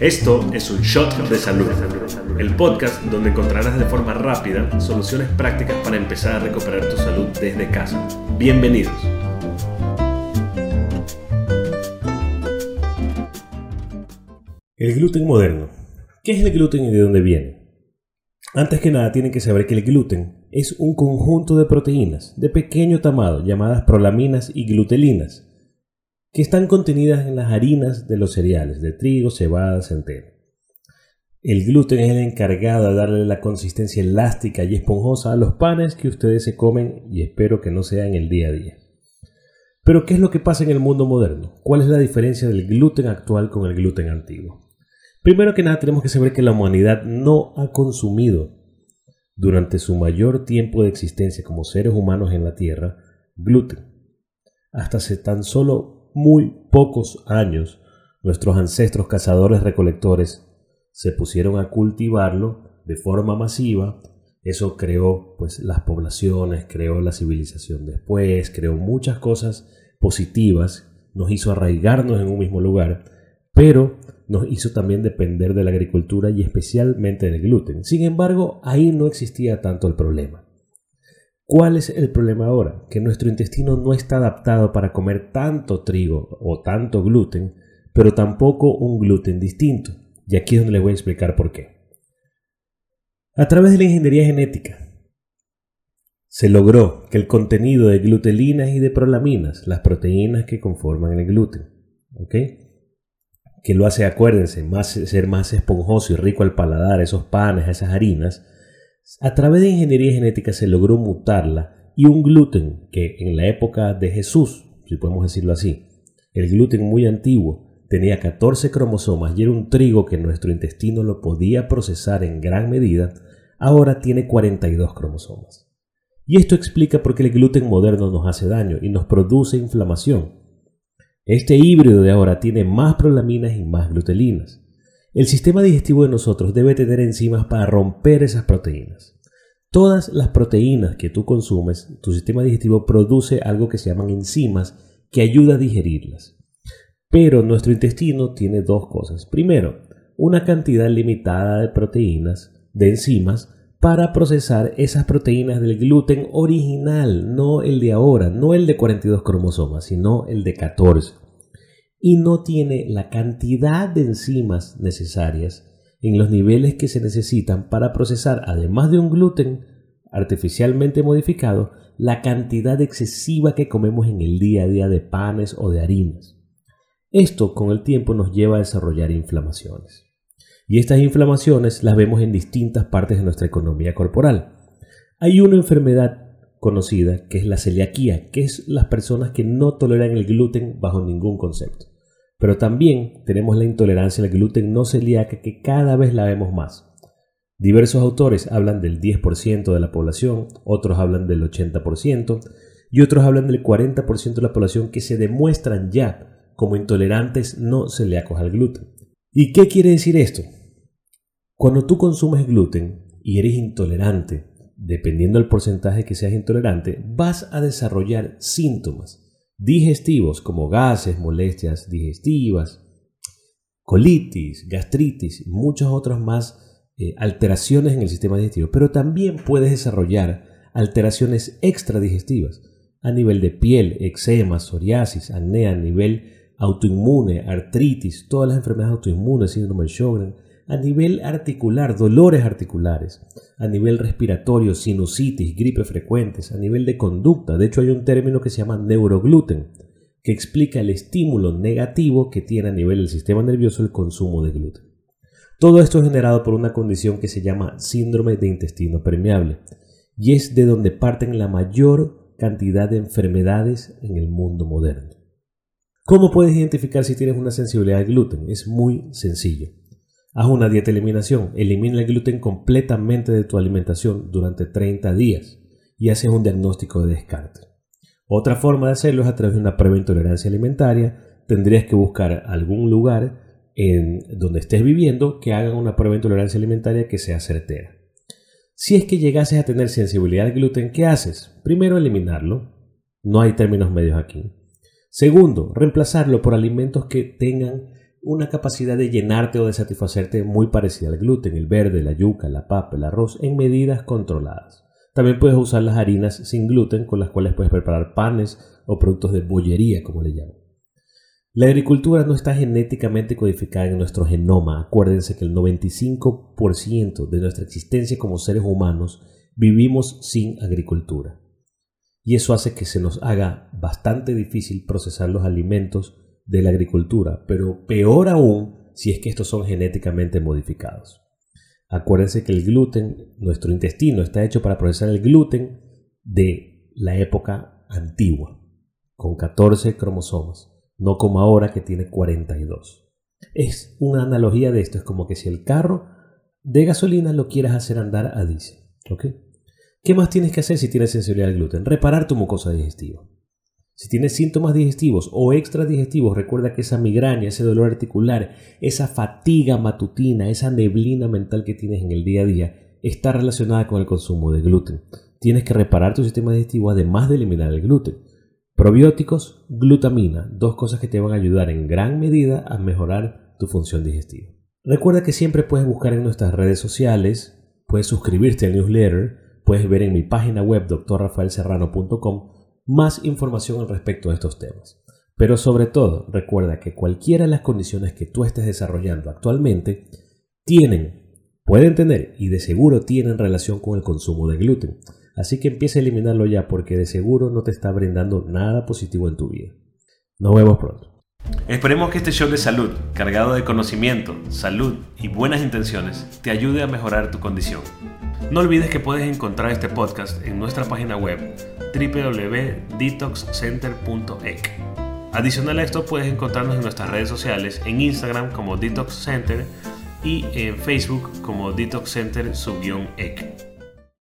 Esto es un shot de salud, el podcast donde encontrarás de forma rápida soluciones prácticas para empezar a recuperar tu salud desde casa. Bienvenidos. El gluten moderno. ¿Qué es el gluten y de dónde viene? Antes que nada tienen que saber que el gluten es un conjunto de proteínas de pequeño tamaño llamadas prolaminas y glutelinas que están contenidas en las harinas de los cereales, de trigo, cebada, centeno. El gluten es el encargado de darle la consistencia elástica y esponjosa a los panes que ustedes se comen y espero que no sea en el día a día. Pero ¿qué es lo que pasa en el mundo moderno? ¿Cuál es la diferencia del gluten actual con el gluten antiguo? Primero que nada tenemos que saber que la humanidad no ha consumido durante su mayor tiempo de existencia como seres humanos en la Tierra gluten. Hasta hace tan solo muy pocos años, nuestros ancestros cazadores recolectores se pusieron a cultivarlo de forma masiva. Eso creó pues las poblaciones, creó la civilización después, creó muchas cosas positivas, nos hizo arraigarnos en un mismo lugar, pero nos hizo también depender de la agricultura y especialmente del gluten. Sin embargo, ahí no existía tanto el problema. ¿Cuál es el problema ahora? Que nuestro intestino no está adaptado para comer tanto trigo o tanto gluten, pero tampoco un gluten distinto. Y aquí es donde les voy a explicar por qué. A través de la ingeniería genética, se logró que el contenido de glutelinas y de prolaminas, las proteínas que conforman el gluten, que lo hace, acuérdense, más, ser más esponjoso y rico al paladar, esos panes, esas harinas, a través de ingeniería genética se logró mutarla y un gluten que en la época de Jesús, si podemos decirlo así, el gluten muy antiguo tenía 14 cromosomas y era un trigo que nuestro intestino lo podía procesar en gran medida, ahora tiene 42 cromosomas. Y esto explica por qué el gluten moderno nos hace daño y nos produce inflamación. Este híbrido de ahora tiene más prolaminas y más glutelinas. El sistema digestivo de nosotros debe tener enzimas para romper esas proteínas. Todas las proteínas que tú consumes, tu sistema digestivo produce algo que se llaman enzimas que ayuda a digerirlas. Pero nuestro intestino tiene dos cosas. Primero, una cantidad limitada de proteínas, de enzimas, para procesar esas proteínas del gluten original, no el de ahora, no el de 42 cromosomas, sino el de 14 y no tiene la cantidad de enzimas necesarias en los niveles que se necesitan para procesar, además de un gluten artificialmente modificado, la cantidad excesiva que comemos en el día a día de panes o de harinas. Esto con el tiempo nos lleva a desarrollar inflamaciones. Y estas inflamaciones las vemos en distintas partes de nuestra economía corporal. Hay una enfermedad conocida que es la celiaquía, que es las personas que no toleran el gluten bajo ningún concepto. Pero también tenemos la intolerancia al gluten no celíaca que cada vez la vemos más. Diversos autores hablan del 10% de la población, otros hablan del 80% y otros hablan del 40% de la población que se demuestran ya como intolerantes no celíacos al gluten. ¿Y qué quiere decir esto? Cuando tú consumes gluten y eres intolerante, dependiendo del porcentaje que seas intolerante, vas a desarrollar síntomas digestivos como gases, molestias digestivas, colitis, gastritis muchas otras más eh, alteraciones en el sistema digestivo. Pero también puedes desarrollar alteraciones extradigestivas a nivel de piel, eczema, psoriasis, acné, a nivel autoinmune, artritis, todas las enfermedades autoinmunes, síndrome de Sjögren, a nivel articular, dolores articulares, a nivel respiratorio, sinusitis, gripe frecuentes, a nivel de conducta. De hecho, hay un término que se llama neurogluten, que explica el estímulo negativo que tiene a nivel del sistema nervioso el consumo de gluten. Todo esto es generado por una condición que se llama síndrome de intestino permeable, y es de donde parten la mayor cantidad de enfermedades en el mundo moderno. ¿Cómo puedes identificar si tienes una sensibilidad al gluten? Es muy sencillo. Haz una dieta eliminación. Elimina el gluten completamente de tu alimentación durante 30 días y haces un diagnóstico de descarte. Otra forma de hacerlo es a través de una prueba de intolerancia alimentaria. Tendrías que buscar algún lugar en donde estés viviendo que hagan una prueba de intolerancia alimentaria que sea certera. Si es que llegases a tener sensibilidad al gluten, ¿qué haces? Primero, eliminarlo. No hay términos medios aquí. Segundo, reemplazarlo por alimentos que tengan una capacidad de llenarte o de satisfacerte muy parecida al gluten, el verde, la yuca, la papa, el arroz, en medidas controladas. También puedes usar las harinas sin gluten con las cuales puedes preparar panes o productos de bollería, como le llaman. La agricultura no está genéticamente codificada en nuestro genoma. Acuérdense que el 95% de nuestra existencia como seres humanos vivimos sin agricultura. Y eso hace que se nos haga bastante difícil procesar los alimentos de la agricultura, pero peor aún si es que estos son genéticamente modificados. Acuérdense que el gluten, nuestro intestino está hecho para procesar el gluten de la época antigua, con 14 cromosomas no como ahora que tiene 42. Es una analogía de esto, es como que si el carro de gasolina lo quieras hacer andar a diésel. ¿Qué más tienes que hacer si tienes sensibilidad al gluten? Reparar tu mucosa digestiva. Si tienes síntomas digestivos o extra digestivos, recuerda que esa migraña, ese dolor articular, esa fatiga matutina, esa neblina mental que tienes en el día a día, está relacionada con el consumo de gluten. Tienes que reparar tu sistema digestivo además de eliminar el gluten. Probióticos, glutamina, dos cosas que te van a ayudar en gran medida a mejorar tu función digestiva. Recuerda que siempre puedes buscar en nuestras redes sociales, puedes suscribirte al newsletter, puedes ver en mi página web drrafaelserrano.com más información al respecto de estos temas. Pero sobre todo, recuerda que cualquiera de las condiciones que tú estés desarrollando actualmente tienen, pueden tener y de seguro tienen relación con el consumo de gluten. Así que empieza a eliminarlo ya porque de seguro no te está brindando nada positivo en tu vida. Nos vemos pronto. Esperemos que este show de salud, cargado de conocimiento, salud y buenas intenciones, te ayude a mejorar tu condición. No olvides que puedes encontrar este podcast en nuestra página web www.detoxcenter.ec. Adicional a esto, puedes encontrarnos en nuestras redes sociales, en Instagram como Detox Center y en Facebook como Detox Center-ec.